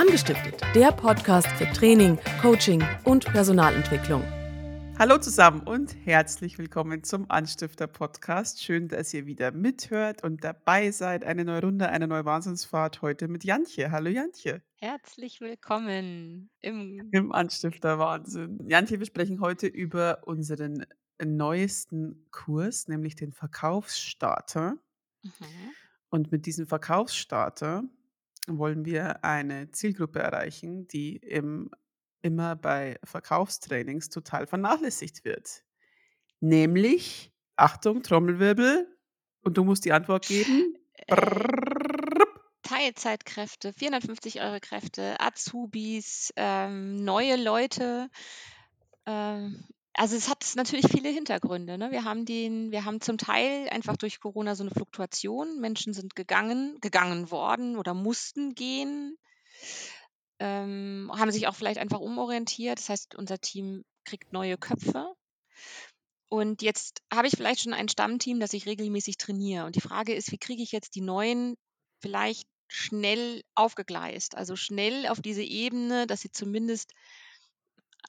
Angestiftet, der Podcast für Training, Coaching und Personalentwicklung. Hallo zusammen und herzlich willkommen zum Anstifter Podcast. Schön, dass ihr wieder mithört und dabei seid. Eine neue Runde, eine neue Wahnsinnsfahrt heute mit Jantje. Hallo Jantje. Herzlich willkommen im, Im Anstifter Wahnsinn. Jantje, wir sprechen heute über unseren neuesten Kurs, nämlich den Verkaufsstarter. Mhm. Und mit diesem Verkaufsstarter wollen wir eine Zielgruppe erreichen, die im, immer bei Verkaufstrainings total vernachlässigt wird. Nämlich, Achtung, Trommelwirbel, und du musst die Antwort geben. Brrrr. Teilzeitkräfte, 450 Euro Kräfte, Azubis, ähm, neue Leute. Ähm, also es hat natürlich viele Hintergründe. Ne? Wir haben den, wir haben zum Teil einfach durch Corona so eine Fluktuation. Menschen sind gegangen, gegangen worden oder mussten gehen, ähm, haben sich auch vielleicht einfach umorientiert. Das heißt, unser Team kriegt neue Köpfe. Und jetzt habe ich vielleicht schon ein Stammteam, das ich regelmäßig trainiere. Und die Frage ist, wie kriege ich jetzt die neuen vielleicht schnell aufgegleist? Also schnell auf diese Ebene, dass sie zumindest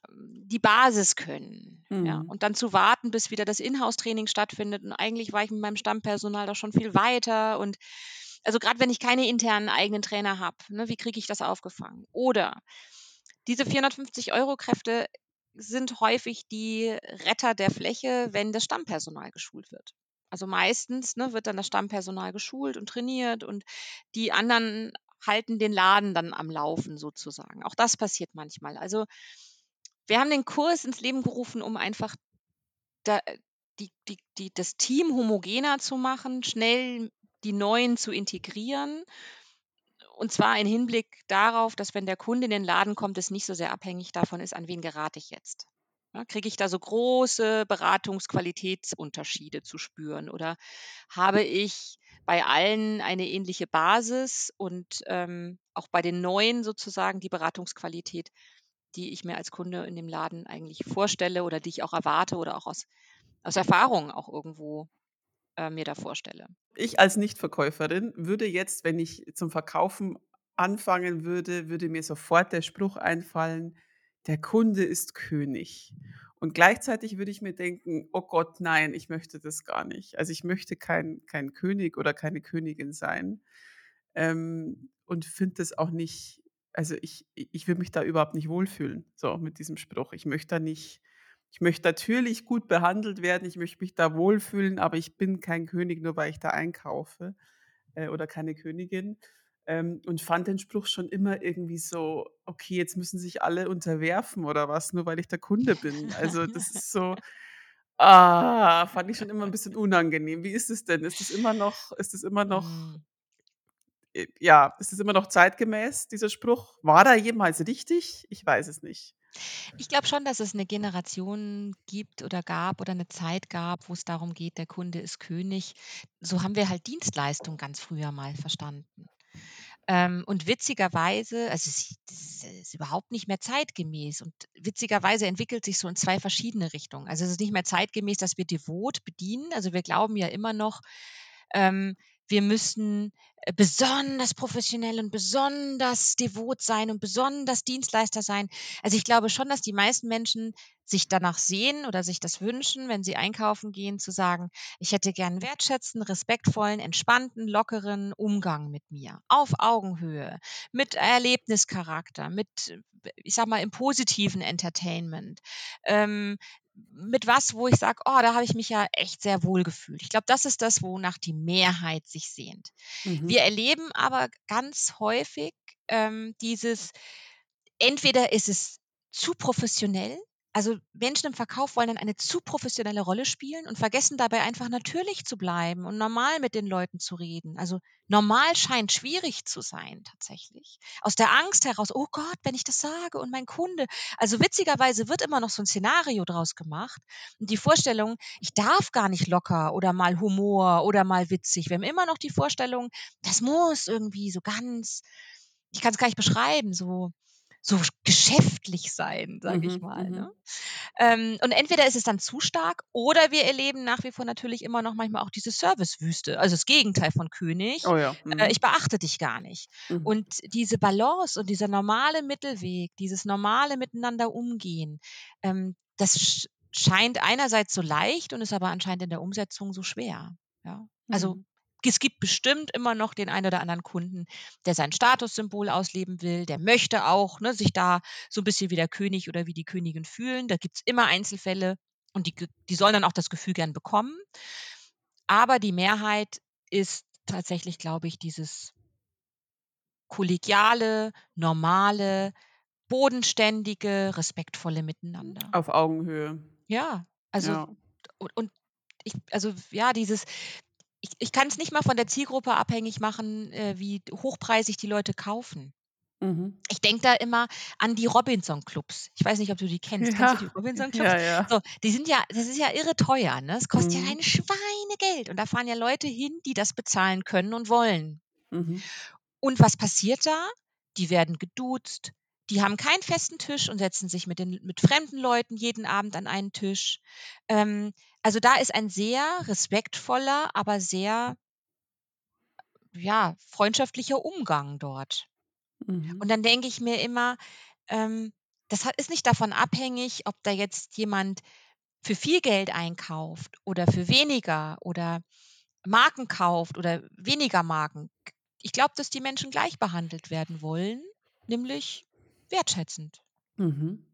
die Basis können. Ja. Mhm. Und dann zu warten, bis wieder das Inhouse-Training stattfindet. Und eigentlich war ich mit meinem Stammpersonal da schon viel weiter. Und also gerade wenn ich keine internen eigenen Trainer habe, ne, wie kriege ich das aufgefangen? Oder diese 450 Euro Kräfte sind häufig die Retter der Fläche, wenn das Stammpersonal geschult wird. Also meistens ne, wird dann das Stammpersonal geschult und trainiert und die anderen halten den Laden dann am Laufen sozusagen. Auch das passiert manchmal. Also wir haben den Kurs ins Leben gerufen, um einfach da, die, die, die, das Team homogener zu machen, schnell die Neuen zu integrieren. Und zwar im Hinblick darauf, dass wenn der Kunde in den Laden kommt, es nicht so sehr abhängig davon ist, an wen gerate ich jetzt. Kriege ich da so große Beratungsqualitätsunterschiede zu spüren oder habe ich bei allen eine ähnliche Basis und ähm, auch bei den Neuen sozusagen die Beratungsqualität, die ich mir als Kunde in dem Laden eigentlich vorstelle oder die ich auch erwarte oder auch aus, aus Erfahrung auch irgendwo äh, mir da vorstelle. Ich als Nichtverkäuferin würde jetzt, wenn ich zum Verkaufen anfangen würde, würde mir sofort der Spruch einfallen, der Kunde ist König. Und gleichzeitig würde ich mir denken, oh Gott, nein, ich möchte das gar nicht. Also ich möchte kein, kein König oder keine Königin sein. Ähm, und finde das auch nicht, also ich, ich will mich da überhaupt nicht wohlfühlen, so mit diesem Spruch. Ich möchte da nicht, ich möchte natürlich gut behandelt werden, ich möchte mich da wohlfühlen, aber ich bin kein König, nur weil ich da einkaufe äh, oder keine Königin. Ähm, und fand den Spruch schon immer irgendwie so, okay, jetzt müssen sich alle unterwerfen oder was, nur weil ich der Kunde bin. Also das ist so, ah, fand ich schon immer ein bisschen unangenehm. Wie ist es denn? Ist es immer noch, ist es immer noch, Mm. Ja, ist es immer noch zeitgemäß, dieser Spruch? War da jemals richtig? Ich weiß es nicht. Ich glaube schon, dass es eine Generation gibt oder gab oder eine Zeit gab, wo es darum geht, der Kunde ist König. So haben wir halt Dienstleistung ganz früher mal verstanden. Ähm, und witzigerweise, also es ist überhaupt nicht mehr zeitgemäß. Und witzigerweise entwickelt sich so in zwei verschiedene Richtungen. Also es ist nicht mehr zeitgemäß, dass wir devot bedienen. Also wir glauben ja immer noch, ähm, wir müssen äh, besonders professionell und besonders devot sein und besonders Dienstleister sein. Also ich glaube schon, dass die meisten Menschen sich danach sehen oder sich das wünschen, wenn sie einkaufen gehen, zu sagen, ich hätte gern wertschätzenden, respektvollen, entspannten, lockeren Umgang mit mir. Auf Augenhöhe, mit Erlebnischarakter, mit, äh, ich sag mal, im positiven Entertainment. Ähm, mit was, wo ich sage, oh, da habe ich mich ja echt sehr wohl gefühlt. Ich glaube, das ist das, wonach die Mehrheit sich sehnt. Mhm. Wir erleben aber ganz häufig ähm, dieses, entweder ist es zu professionell, also Menschen im Verkauf wollen dann eine zu professionelle Rolle spielen und vergessen dabei einfach natürlich zu bleiben und normal mit den Leuten zu reden. Also normal scheint schwierig zu sein tatsächlich. Aus der Angst heraus, oh Gott, wenn ich das sage und mein Kunde. Also witzigerweise wird immer noch so ein Szenario draus gemacht und die Vorstellung, ich darf gar nicht locker oder mal Humor oder mal witzig. Wir haben immer noch die Vorstellung, das muss irgendwie so ganz, ich kann es gar nicht beschreiben, so so geschäftlich sein, sage ich Mhm, mal. Ne? mhm. Ähm, und entweder ist es dann zu stark oder wir erleben nach wie vor natürlich immer noch manchmal auch diese Servicewüste, also das Gegenteil von König. Oh ja. Äh, Mhm. ich beachte dich gar nicht. Mhm. Und diese Balance und dieser normale Mittelweg, dieses normale Miteinander umgehen, ähm, das sch scheint einerseits so leicht und ist aber anscheinend in der Umsetzung so schwer. Ja? Also. Es gibt bestimmt immer noch den einen oder anderen Kunden, der sein Statussymbol ausleben will, der möchte auch ne, sich da so ein bisschen wie der König oder wie die Königin fühlen. Da gibt es immer Einzelfälle und die, die sollen dann auch das Gefühl gern bekommen. Aber die Mehrheit ist tatsächlich, glaube ich, dieses kollegiale, normale, bodenständige, respektvolle Miteinander. Auf Augenhöhe. Ja, also Ja. und, und ich, also ja, dieses, ich, ich kann es nicht mal von der Zielgruppe abhängig machen, äh, wie hochpreisig die Leute kaufen. Mhm. Ich denke da immer an die Robinson-Clubs. Ich weiß nicht, ob du die kennst. Kennst du die Ja. Robinson-Clubs? Ja, ja. So, die sind ja, das ist ja irre teuer, ne? Es kostet ja Mhm. ein Schweinegeld. Und da fahren ja Leute hin, die das bezahlen können und wollen. Mhm. Und was passiert da? Die werden geduzt, die haben keinen festen Tisch und setzen sich mit, den, mit fremden Leuten jeden Abend an einen Tisch. Ähm, also da ist ein sehr respektvoller, aber sehr ja, freundschaftlicher Umgang dort. Mhm. Und dann denke ich mir immer, ähm, das ist nicht davon abhängig, ob da jetzt jemand für viel Geld einkauft oder für weniger oder Marken kauft oder weniger Marken. Ich glaube, dass die Menschen gleich behandelt werden wollen, nämlich wertschätzend. Mhm.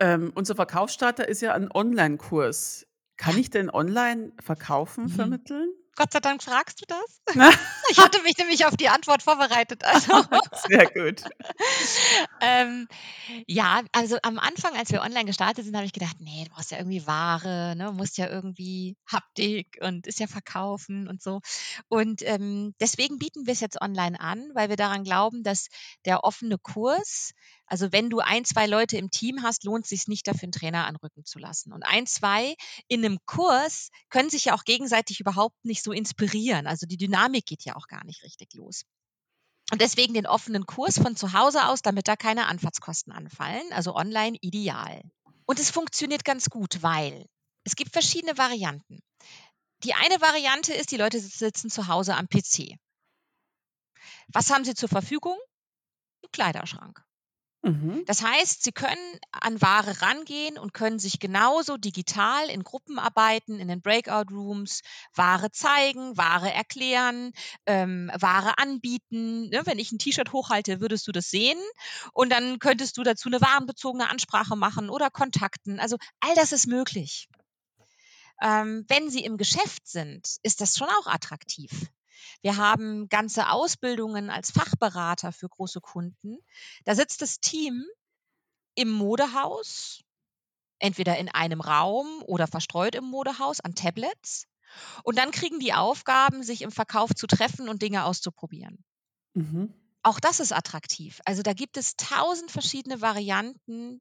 Ähm, unser Verkaufsstarter ist ja ein Onlinekurs. Kann ich denn online Verkaufen Mhm. vermitteln? Gott sei Dank fragst du das. Ich hatte mich nämlich auf die Antwort vorbereitet. Also, Sehr gut. ähm, ja, also am Anfang, als wir online gestartet sind, habe ich gedacht, nee, du brauchst ja irgendwie Ware, ne? musst ja irgendwie Haptik und ist ja verkaufen und so. Und ähm, deswegen bieten wir es jetzt online an, weil wir daran glauben, dass der offene Kurs, also wenn du ein, zwei Leute im Team hast, lohnt es sich nicht dafür, einen Trainer anrücken zu lassen. Und ein, zwei in einem Kurs können sich ja auch gegenseitig überhaupt nicht so inspirieren. Also die Dynamik geht ja auch gar nicht richtig los. Und deswegen den offenen Kurs von zu Hause aus, damit da keine Anfahrtskosten anfallen. Also online ideal. Und es funktioniert ganz gut, weil es gibt verschiedene Varianten. Die eine Variante ist, die Leute sitzen zu Hause am PC. Was haben sie zur Verfügung? Ein Kleiderschrank. Mhm. Das heißt, Sie können an Ware rangehen und können sich genauso digital in Gruppen arbeiten, in den Breakout Rooms, Ware zeigen, Ware erklären, ähm, Ware anbieten. Ne? Wenn ich ein T-Shirt hochhalte, würdest du das sehen und dann könntest du dazu eine warenbezogene Ansprache machen oder Kontakten. Also all das ist möglich. Ähm, wenn Sie im Geschäft sind, ist das schon auch attraktiv. Wir haben ganze Ausbildungen als Fachberater für große Kunden. Da sitzt das Team im Modehaus, entweder in einem Raum oder verstreut im Modehaus an Tablets. Und dann kriegen die Aufgaben, sich im Verkauf zu treffen und Dinge auszuprobieren. Mhm. Auch das ist attraktiv. Also da gibt es tausend verschiedene Varianten.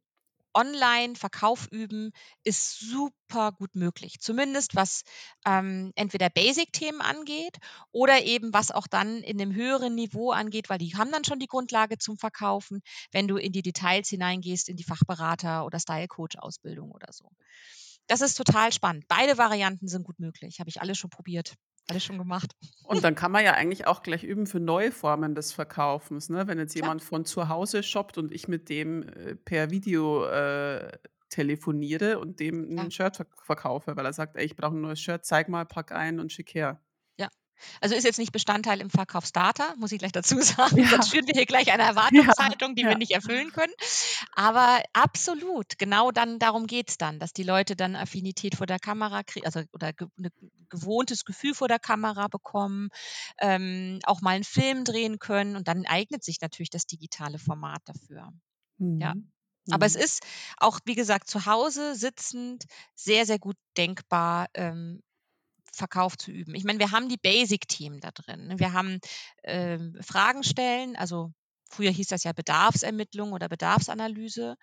Online Verkauf üben ist super gut möglich. Zumindest was ähm, entweder Basic-Themen angeht oder eben was auch dann in dem höheren Niveau angeht, weil die haben dann schon die Grundlage zum Verkaufen, wenn du in die Details hineingehst, in die Fachberater- oder Style-Coach-Ausbildung oder so. Das ist total spannend. Beide Varianten sind gut möglich. Habe ich alles schon probiert, alles schon gemacht. Und dann kann man ja eigentlich auch gleich üben für neue Formen des Verkaufens, ne? Wenn jetzt jemand von zu Hause shoppt und ich mit dem äh, per Video äh, telefoniere und dem Ja. ein Shirt verk verkaufe, weil er sagt: „Ey, ich brauche ein neues Shirt, zeig mal, pack ein und schick her.“ Ja. Also ist jetzt nicht Bestandteil im Verkaufsdata, muss ich gleich dazu sagen. Ja. Sonst führen wir hier gleich eine Ja, Erwartungshaltung, die wir ja. nicht erfüllen können. Aber absolut, genau dann darum geht's dann, dass die Leute dann Affinität vor der Kamera kriegen, also oder ge ne gewohntes Gefühl vor der Kamera bekommen, ähm, auch mal einen Film drehen können und dann eignet sich natürlich das digitale Format dafür. Ja. Mhm. Aber es Mhm. ist auch, wie gesagt, zu Hause sitzend sehr, sehr gut denkbar, ähm, Verkauf zu üben. Ich meine, wir haben die Basic-Themen da drin. ne? Wir haben ähm, Fragen stellen, also früher hieß das ja Bedarfsermittlung oder Bedarfsanalyse.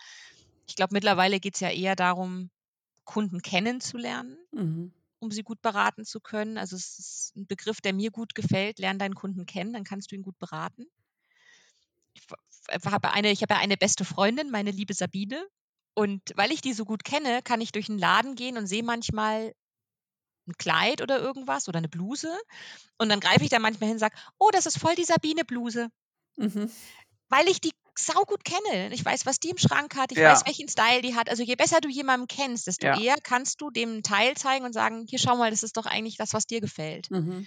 Ich glaube, mittlerweile geht es ja eher darum, Kunden kennenzulernen, Mhm. um sie gut beraten zu können. Also es ist ein Begriff, der mir gut gefällt. Lern deinen Kunden kennen, dann kannst du ihn gut beraten. Ich habe eine, ich habe ja eine beste Freundin, meine liebe Sabine. Und weil ich die so gut kenne, kann ich durch einen Laden gehen und sehe manchmal ein Kleid oder irgendwas oder eine Bluse. Und dann greife ich da manchmal hin und sage, oh, das ist voll die Sabine-Bluse. Mhm. Weil ich die saugut kenne. Ich weiß, was die im Schrank hat, ich Ja. weiß, welchen Style die hat. Also je besser du jemanden kennst, desto Ja. eher kannst du dem einen Teil zeigen und sagen, hier schau mal, das ist doch eigentlich das, was dir gefällt. Mhm.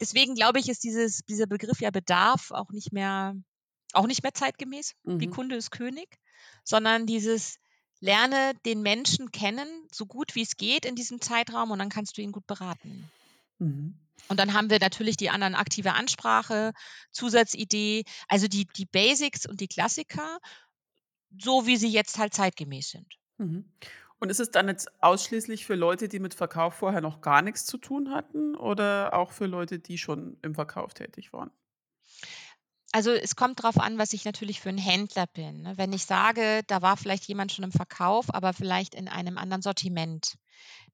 Deswegen glaube ich, ist dieses, dieser Begriff ja Bedarf auch nicht mehr, auch nicht mehr zeitgemäß. Die Mhm. Kunde ist König, sondern dieses lerne den Menschen kennen, so gut wie es geht in diesem Zeitraum und dann kannst du ihn gut beraten. Mhm. Und dann haben wir natürlich die anderen aktive Ansprache, Zusatzidee, also die, die Basics und die Klassiker, so wie sie jetzt halt zeitgemäß sind. Mhm. Und ist es dann jetzt ausschließlich für Leute, die mit Verkauf vorher noch gar nichts zu tun hatten oder auch für Leute, die schon im Verkauf tätig waren? Also es kommt darauf an, was ich natürlich für ein Händler bin. ne? Wenn ich sage, da war vielleicht jemand schon im Verkauf, aber vielleicht in einem anderen Sortiment,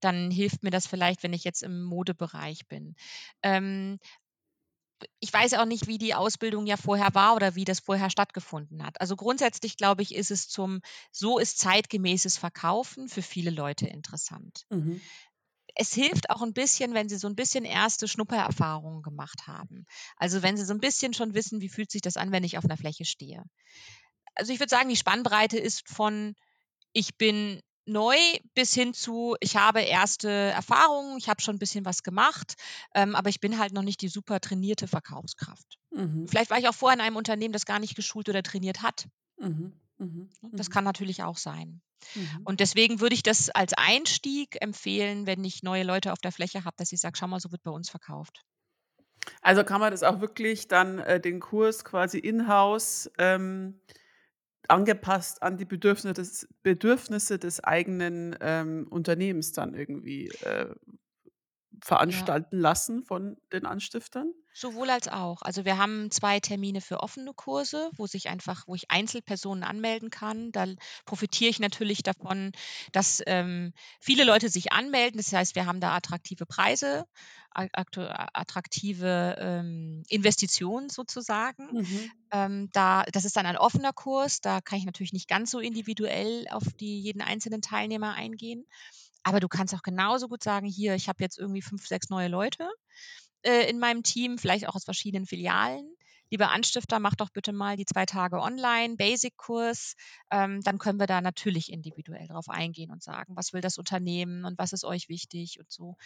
dann hilft mir das vielleicht, wenn ich jetzt im Modebereich bin. Ähm, ich weiß auch nicht, wie die Ausbildung ja vorher war oder wie das vorher stattgefunden hat. Also grundsätzlich glaube ich, ist es zum so ist zeitgemäßes Verkaufen für viele Leute interessant. Mhm. Es hilft auch ein bisschen, wenn sie so ein bisschen erste Schnuppererfahrungen gemacht haben. Also wenn sie so ein bisschen schon wissen, wie fühlt sich das an, wenn ich auf einer Fläche stehe. Also ich würde sagen, die Spannbreite ist von ich bin neu bis hin zu ich habe erste Erfahrungen, ich habe schon ein bisschen was gemacht, ähm, aber ich bin halt noch nicht die super trainierte Verkaufskraft. Mhm. Vielleicht war ich auch vorher in einem Unternehmen, das gar nicht geschult oder trainiert hat. Mhm. Mhm. Das Mhm. kann natürlich auch sein. Mhm. Und deswegen würde ich das als Einstieg empfehlen, wenn ich neue Leute auf der Fläche habe, dass ich sage, schau mal, so wird bei uns verkauft. Also kann man das auch wirklich dann äh, den Kurs quasi in-house ähm, angepasst an die Bedürfnisse des, Bedürfnisse des eigenen ähm, Unternehmens dann irgendwie äh, veranstalten lassen von den Anstiftern? Sowohl als auch. Also wir haben zwei Termine für offene Kurse, wo sich einfach, wo ich Einzelpersonen anmelden kann. Da profitiere ich natürlich davon, dass ähm, viele Leute sich anmelden. Das heißt, wir haben da attraktive Preise, attraktive ähm, Investitionen sozusagen. Mhm. Ähm, da, das ist dann ein offener Kurs. Da kann ich natürlich nicht ganz so individuell auf die jeden einzelnen Teilnehmer eingehen. Aber du kannst auch genauso gut sagen, hier, ich habe jetzt irgendwie fünf, sechs neue Leute äh, in meinem Team, vielleicht auch aus verschiedenen Filialen. Lieber Anstifter, mach doch bitte mal die zwei Tage online, Basic-Kurs. Ähm, dann können wir da natürlich individuell drauf eingehen und sagen, was will das Unternehmen und was ist euch wichtig und so.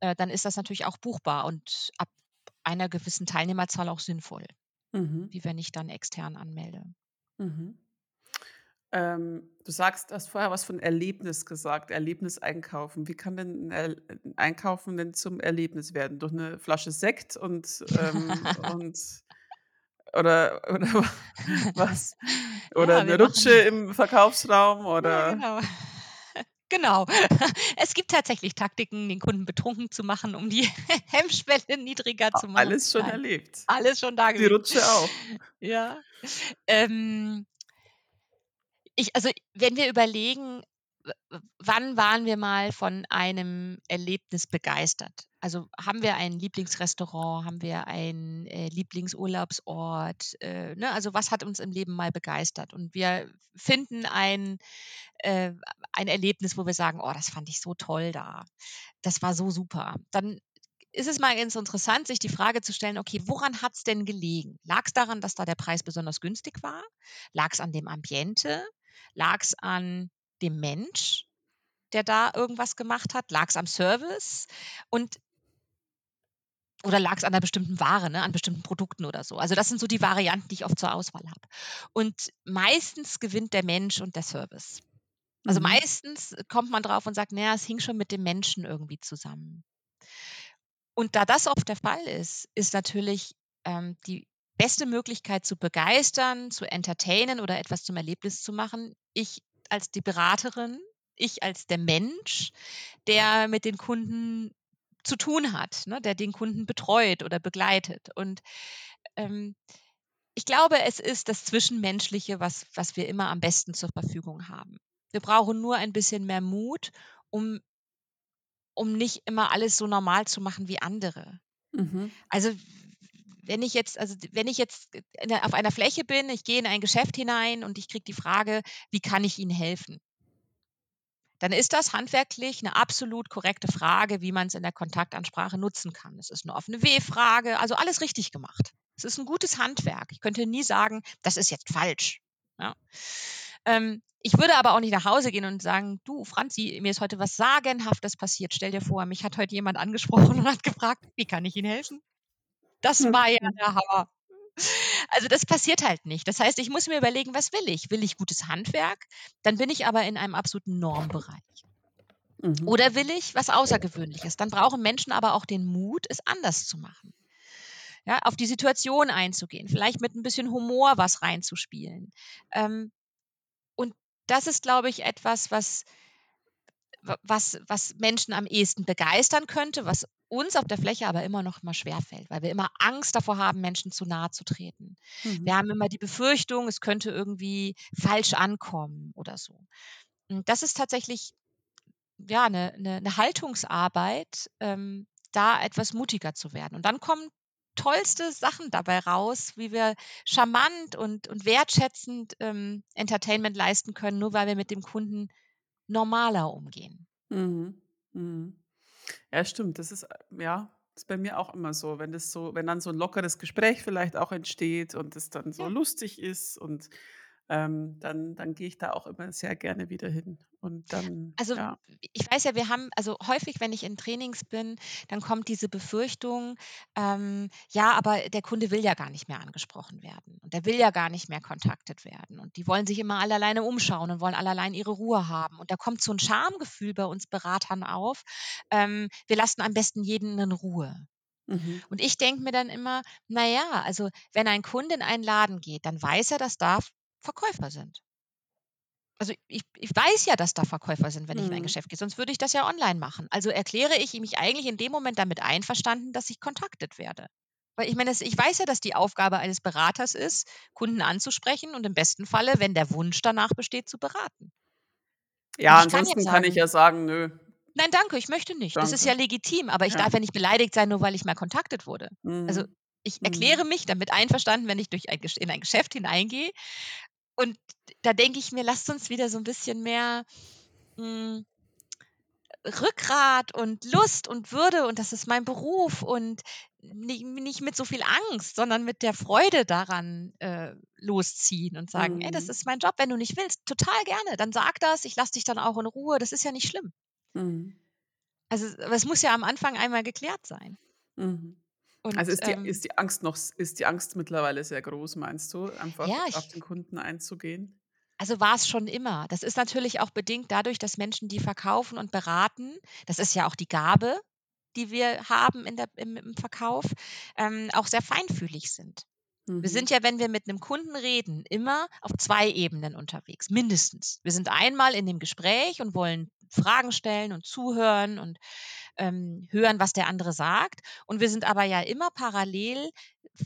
Äh, dann ist das natürlich auch buchbar und ab einer gewissen Teilnehmerzahl auch sinnvoll, Mhm. wie wenn ich dann extern anmelde. Mhm. Ähm, du sagst, hast vorher was von Erlebnis gesagt, Erlebnis einkaufen. Wie kann denn ein, ein Einkaufen denn zum Erlebnis werden? Durch eine Flasche Sekt und, ähm, und oder, oder was? Oder Ja, eine Rutsche im Verkaufsraum Ja, oder genau. Genau. Es gibt tatsächlich Taktiken, den Kunden betrunken zu machen, um die Hemmschwelle niedriger zu machen. alles schon Nein, erlebt. alles schon da Die gewesen. Rutsche auch. Ja. Ähm, ich, also wenn wir überlegen, wann waren wir mal von einem Erlebnis begeistert? Also haben wir ein Lieblingsrestaurant, haben wir einen äh, Lieblingsurlaubsort? Äh, ne? Also was hat uns im Leben mal begeistert? Und wir finden ein, äh, ein Erlebnis, wo wir sagen, oh, das fand ich so toll da. Das war so super. Dann ist es mal ganz interessant, sich die Frage zu stellen, okay, woran hat es denn gelegen? Lag es daran, dass da der Preis besonders günstig war? Lag es an dem Ambiente? Lag es an dem Mensch, der da irgendwas gemacht hat? Lag es am Service? Und oder lag es an einer bestimmten Ware, ne, an bestimmten Produkten oder so? Also das sind so die Varianten, die ich oft zur Auswahl habe. Und meistens gewinnt der Mensch und der Service. Also Mhm. meistens kommt man drauf und sagt, naja, es hing schon mit dem Menschen irgendwie zusammen. Und da das oft der Fall ist, ist natürlich ähm, die beste Möglichkeit zu begeistern, zu entertainen oder etwas zum Erlebnis zu machen. Ich als die Beraterin, ich als der Mensch, der mit den Kunden zu tun hat, ne, der den Kunden betreut oder begleitet. Und ähm, ich glaube, es ist das Zwischenmenschliche, was, was wir immer am besten zur Verfügung haben. Wir brauchen nur ein bisschen mehr Mut, um, um nicht immer alles so normal zu machen wie andere. Mhm. Also wenn ich jetzt, also wenn ich jetzt auf einer Fläche bin, ich gehe in ein Geschäft hinein und ich kriege die Frage, wie kann ich Ihnen helfen? Dann ist das handwerklich eine absolut korrekte Frage, wie man es in der Kontaktansprache nutzen kann. Es ist eine offene W-Frage, also alles richtig gemacht. Es ist ein gutes Handwerk. Ich könnte nie sagen, das ist jetzt falsch. Ja. Ähm, ich würde aber auch nicht nach Hause gehen und sagen, du, Franzi, mir ist heute was Sagenhaftes passiert. Stell dir vor, mich hat heute jemand angesprochen und hat gefragt, wie kann ich Ihnen helfen? Das war ja der Hammer. Also das passiert halt nicht. Das heißt, ich muss mir überlegen, was will ich? Will ich gutes Handwerk? Dann bin ich aber in einem absoluten Normbereich. Mhm. Oder will ich was Außergewöhnliches? Dann brauchen Menschen aber auch den Mut, es anders zu machen. Ja, auf die Situation einzugehen, vielleicht mit ein bisschen Humor was reinzuspielen. Ähm, und das ist, glaube ich, etwas, was, was, was Menschen am ehesten begeistern könnte, was uns auf der Fläche aber immer noch mal schwerfällt, weil wir immer Angst davor haben, Menschen zu nahe zu treten. Mhm. Wir haben immer die Befürchtung, es könnte irgendwie falsch ankommen oder so. Und das ist tatsächlich ja eine, eine, eine Haltungsarbeit, ähm, da etwas mutiger zu werden. Und dann kommen tollste Sachen dabei raus, wie wir charmant und, und wertschätzend ähm, Entertainment leisten können, nur weil wir mit dem Kunden normaler umgehen. Mhm. Mhm. Ja, stimmt. Das ist, äh, ja, ist bei mir auch immer so. Wenn das so, wenn dann so ein lockeres Gespräch vielleicht auch entsteht und es dann so Ja. lustig ist und ähm, dann, dann gehe ich da auch immer sehr gerne wieder hin. Und dann, Also ja. ich weiß ja, wir haben, also häufig, wenn ich in Trainings bin, dann kommt diese Befürchtung, ähm, ja, aber der Kunde will ja gar nicht mehr angesprochen werden und der will ja gar nicht mehr kontaktet werden und die wollen sich immer alle alleine umschauen und wollen alle allein ihre Ruhe haben. Und da kommt so ein Schamgefühl bei uns Beratern auf, ähm, wir lassen am besten jeden in Ruhe. Mhm. Und ich denke mir dann immer, naja, also wenn ein Kunde in einen Laden geht, dann weiß er, dass da Verkäufer sind. Also ich, ich weiß ja, dass da Verkäufer sind, wenn ich in ein mhm. Geschäft gehe, sonst würde ich das ja online machen. Also erkläre ich mich eigentlich in dem Moment damit einverstanden, dass ich kontaktet werde. Weil ich meine, ich weiß ja, dass die Aufgabe eines Beraters ist, Kunden anzusprechen und im besten Falle, wenn der Wunsch danach besteht, zu beraten. Ja, ansonsten kann, kann ich ja sagen, nö. Nein, danke, ich möchte nicht. Danke. Das ist ja legitim, aber ich ja. darf ja nicht beleidigt sein, nur weil ich mal kontaktet wurde. Also mhm. Also ich erkläre mhm. mich damit einverstanden, wenn ich durch ein, in ein Geschäft hineingehe und da denke ich mir, lasst uns wieder so ein bisschen mehr hm, Rückgrat und Lust und Würde und das ist mein Beruf und nicht, nicht mit so viel Angst, sondern mit der Freude daran äh, losziehen und sagen, mhm. ey, das mhm. ist mein Job, wenn du nicht willst, total gerne, dann sag das, ich lasse dich dann auch in Ruhe, das ist ja nicht schlimm. Mhm. Also es muss ja am Anfang einmal geklärt sein. Mhm. Und, also ist die, ähm, ist die Angst noch, ist die Angst mittlerweile sehr groß, meinst du, einfach ja, ich, auf den Kunden einzugehen? Also war es schon immer. Das ist natürlich auch bedingt dadurch, dass Menschen, die verkaufen und beraten, das ist ja auch die Gabe, die wir haben in der, im, im Verkauf, ähm, auch sehr feinfühlig sind. Mhm. Wir sind ja, wenn wir mit einem Kunden reden, immer auf zwei Ebenen unterwegs, mindestens. Wir sind einmal in dem Gespräch und wollen Fragen stellen und zuhören und ähm, hören, was der andere sagt. Und wir sind aber ja immer parallel,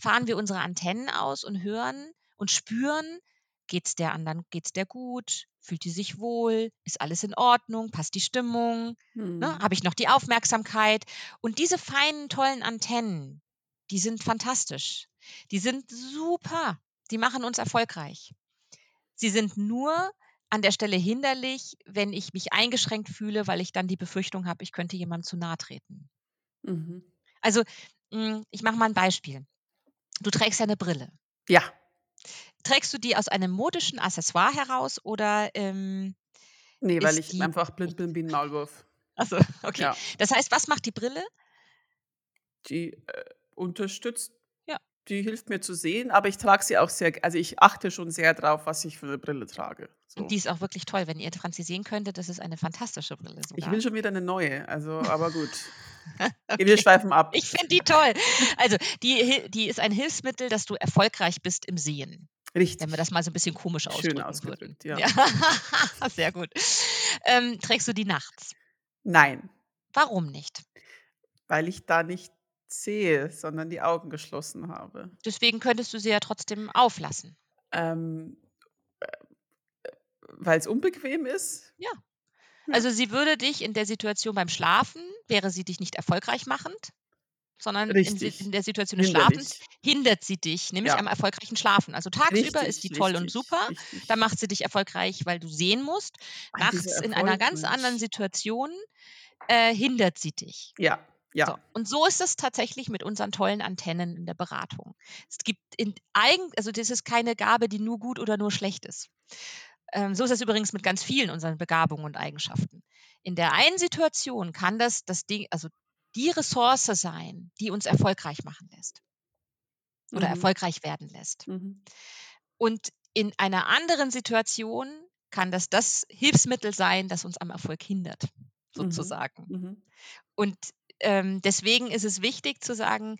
fahren wir unsere Antennen aus und hören und spüren, geht es der anderen, geht es der gut, fühlt die sich wohl, ist alles in Ordnung, passt die Stimmung, hm. ne? habe ich noch die Aufmerksamkeit. Und diese feinen, tollen Antennen, die sind fantastisch. Die sind super. Die machen uns erfolgreich. Sie sind nur an der Stelle hinderlich, wenn ich mich eingeschränkt fühle, weil ich dann die Befürchtung habe, ich könnte jemandem zu nahe treten. Mhm. Also, hm, ich mache mal ein Beispiel. Du trägst ja eine Brille. Ja. Trägst du die aus einem modischen Accessoire heraus oder ähm, Nee, weil ich die einfach blind bin wie ein Maulwurf. Achso, okay. Ja. Das heißt, was macht die Brille? Die äh, unterstützt die hilft mir zu sehen, aber ich trage sie auch sehr, also ich achte schon sehr drauf, was ich für eine Brille trage. So. Und die ist auch wirklich toll. Wenn ihr Franzi sehen könntet, das ist eine fantastische Brille. Sogar. Ich will schon wieder eine neue, also aber gut. okay. Wir schweifen ab. Ich finde die toll. Also die, die ist ein Hilfsmittel, dass du erfolgreich bist im Sehen. Richtig. Wenn wir das mal so ein bisschen komisch ausdrücken Schön ausgedrückt, würden. ja. ja. Sehr gut. Ähm, trägst du die nachts? Nein. Warum nicht? Weil ich da nicht sehe, sondern die Augen geschlossen habe. Deswegen könntest du sie ja trotzdem auflassen. Ähm, äh, Weil es unbequem ist? Ja. Also sie würde dich in der Situation beim Schlafen, wäre sie dich nicht erfolgreich machend. sondern in, in, der Situation des Schlafens hindert sie dich, nämlich ja. am erfolgreichen Schlafen. Also tagsüber richtig, ist die toll richtig, und super, richtig. da macht sie dich erfolgreich, weil du sehen musst. Nachts in einer ganz anderen Situation äh, hindert sie dich. Ja, ja. So. Und so ist es tatsächlich mit unseren tollen Antennen in der Beratung. Es gibt in eigen, also das ist keine Gabe, die nur gut oder nur schlecht ist. Ähm, so ist es übrigens mit ganz vielen unseren Begabungen und Eigenschaften. In der einen Situation kann das das Ding, also die Ressource sein, die uns erfolgreich machen lässt oder mhm. erfolgreich werden lässt. Mhm. Und in einer anderen Situation kann das das Hilfsmittel sein, das uns am Erfolg hindert, mhm. sozusagen. Mhm. Und ähm, deswegen ist es wichtig zu sagen,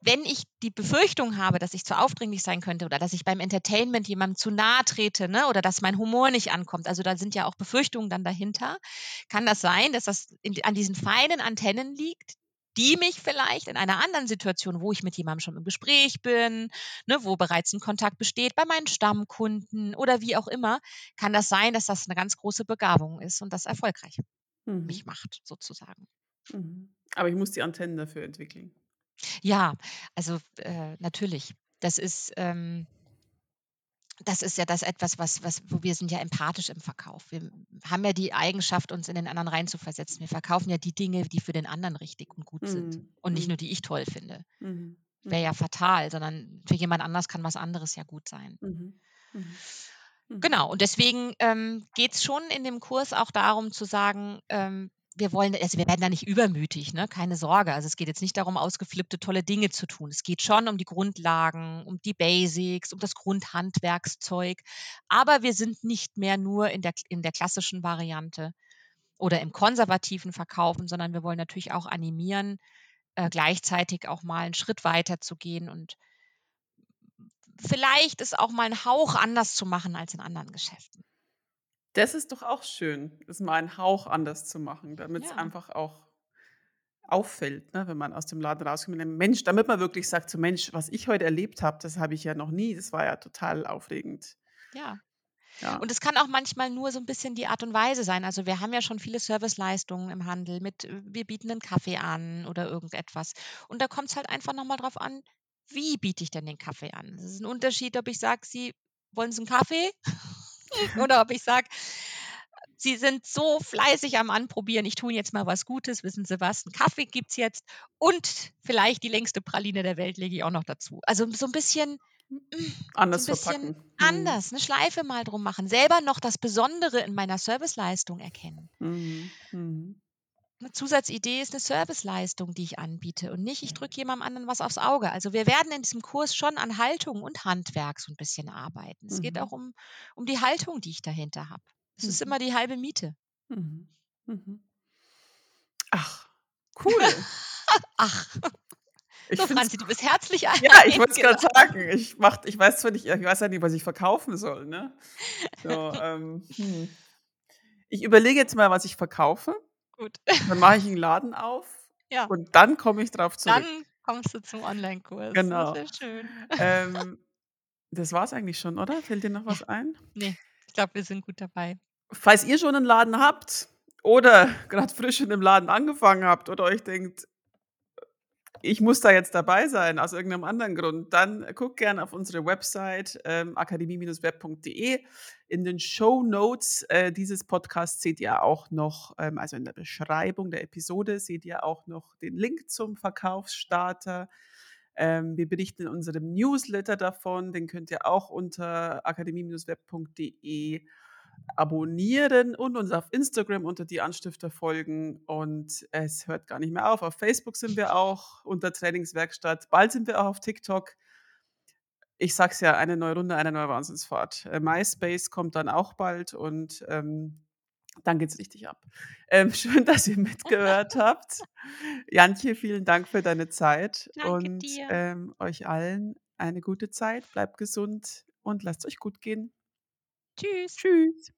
wenn ich die Befürchtung habe, dass ich zu aufdringlich sein könnte oder dass ich beim Entertainment jemandem zu nahe trete ne, oder dass mein Humor nicht ankommt, also da sind ja auch Befürchtungen dann dahinter, kann das sein, dass das in, an diesen feinen Antennen liegt, die mich vielleicht in einer anderen Situation, wo ich mit jemandem schon im Gespräch bin, ne, wo bereits ein Kontakt besteht, bei meinen Stammkunden oder wie auch immer, kann das sein, dass das eine ganz große Begabung ist und das erfolgreich mhm. mich macht, sozusagen. Mhm. Aber ich muss die Antennen dafür entwickeln. Ja, also äh, natürlich. Das ist, ähm, das ist ja das etwas, was, was, wo wir sind ja empathisch im Verkauf. Wir haben ja die Eigenschaft, uns in den anderen reinzuversetzen. Wir verkaufen ja die Dinge, die für den anderen richtig und gut sind mhm. und nicht nur mhm. die ich toll finde. Mhm. Wäre ja fatal, sondern für jemand anders kann was anderes ja gut sein. Mhm. mhm. Mhm. Genau, und deswegen ähm, geht es schon in dem Kurs auch darum zu sagen, ähm, wir wollen, also wir werden da nicht übermütig, ne? keine Sorge. Also es geht jetzt nicht darum, ausgeflippte tolle Dinge zu tun. Es geht schon um die Grundlagen, um die Basics, um das Grundhandwerkszeug. Aber wir sind nicht mehr nur in der, in der klassischen Variante oder im konservativen Verkaufen, sondern wir wollen natürlich auch animieren, äh, gleichzeitig auch mal einen Schritt weiter zu gehen und vielleicht es auch mal einen Hauch anders zu machen als in anderen Geschäften. Das ist doch auch schön, es mal einen Hauch anders zu machen, damit es einfach auch auffällt, ne, wenn man aus dem Laden rauskommt. Mensch, damit man wirklich sagt, so Mensch, was ich heute erlebt habe, das habe ich ja noch nie. Das war ja total aufregend. Ja. Ja. Und es kann auch manchmal nur so ein bisschen die Art und Weise sein. Also wir haben ja schon viele Serviceleistungen im Handel mit, äh, wir bieten einen Kaffee an oder irgendetwas. Und da kommt es halt einfach nochmal drauf an, wie biete ich denn den Kaffee an? Es ist ein Unterschied, ob ich sage, Sie wollen Sie einen Kaffee? Oder ob ich sage, Sie sind so fleißig am Anprobieren, ich tue jetzt mal was Gutes, wissen Sie was, einen Kaffee gibt es jetzt und vielleicht die längste Praline der Welt lege ich auch noch dazu. Also so ein bisschen mm, anders so ein bisschen verpacken. Mhm. Anders, eine Schleife mal drum machen, selber noch das Besondere in meiner Serviceleistung erkennen. Mhm. Mhm. Eine Zusatzidee ist eine Serviceleistung, die ich anbiete und nicht, ich drücke jemandem anderen was aufs Auge. Also wir werden in diesem Kurs schon an Haltung und Handwerk so ein bisschen arbeiten. Es mhm. geht auch um, um die Haltung, die ich dahinter habe. Es mhm. ist immer die halbe Miete. Mhm. mhm. Ach, cool. Ach. Ich so, Franzi, du bist herzlich ein. Ja, ich wollte es gerade sagen. Ich, mach, ich weiß zwar nicht, ich weiß ja nicht, was ich verkaufen soll. Ne? So, ähm, hm. Ich überlege jetzt mal, was ich verkaufe. Gut. Dann mache ich einen Laden auf Ja. und dann komme ich drauf zurück. Dann kommst du zum Online-Kurs. Genau. Das ist schön. Ähm, das war's eigentlich schon, oder? Fällt dir noch was ein? Ne, ich glaube, wir sind gut dabei. Falls ihr schon einen Laden habt oder gerade frisch in dem Laden angefangen habt oder euch denkt ich muss da jetzt dabei sein, aus irgendeinem anderen Grund, dann guckt gerne auf unsere Website ähm, akademie-web.de. In den Show Notes äh, dieses Podcasts seht ihr auch noch, ähm, also in der Beschreibung der Episode, seht ihr auch noch den Link zum Verkaufsstarter. Ähm, wir berichten in unserem Newsletter davon, den könnt ihr auch unter akademie-web.de abonnieren und uns auf Instagram unter die Anstifter folgen. Und es hört gar nicht mehr auf. Auf Facebook sind wir auch unter Trainingswerkstatt. Bald sind wir auch auf TikTok. Ich sag's ja, eine neue Runde, eine neue Wahnsinnsfahrt. Äh, MySpace kommt dann auch bald und ähm, dann geht's richtig ab. Ähm, schön, dass ihr mitgehört habt. Jantje, vielen Dank für deine Zeit Danke und ähm, euch allen eine gute Zeit. Bleibt gesund und lasst euch gut gehen. Tschüss. Tschüss.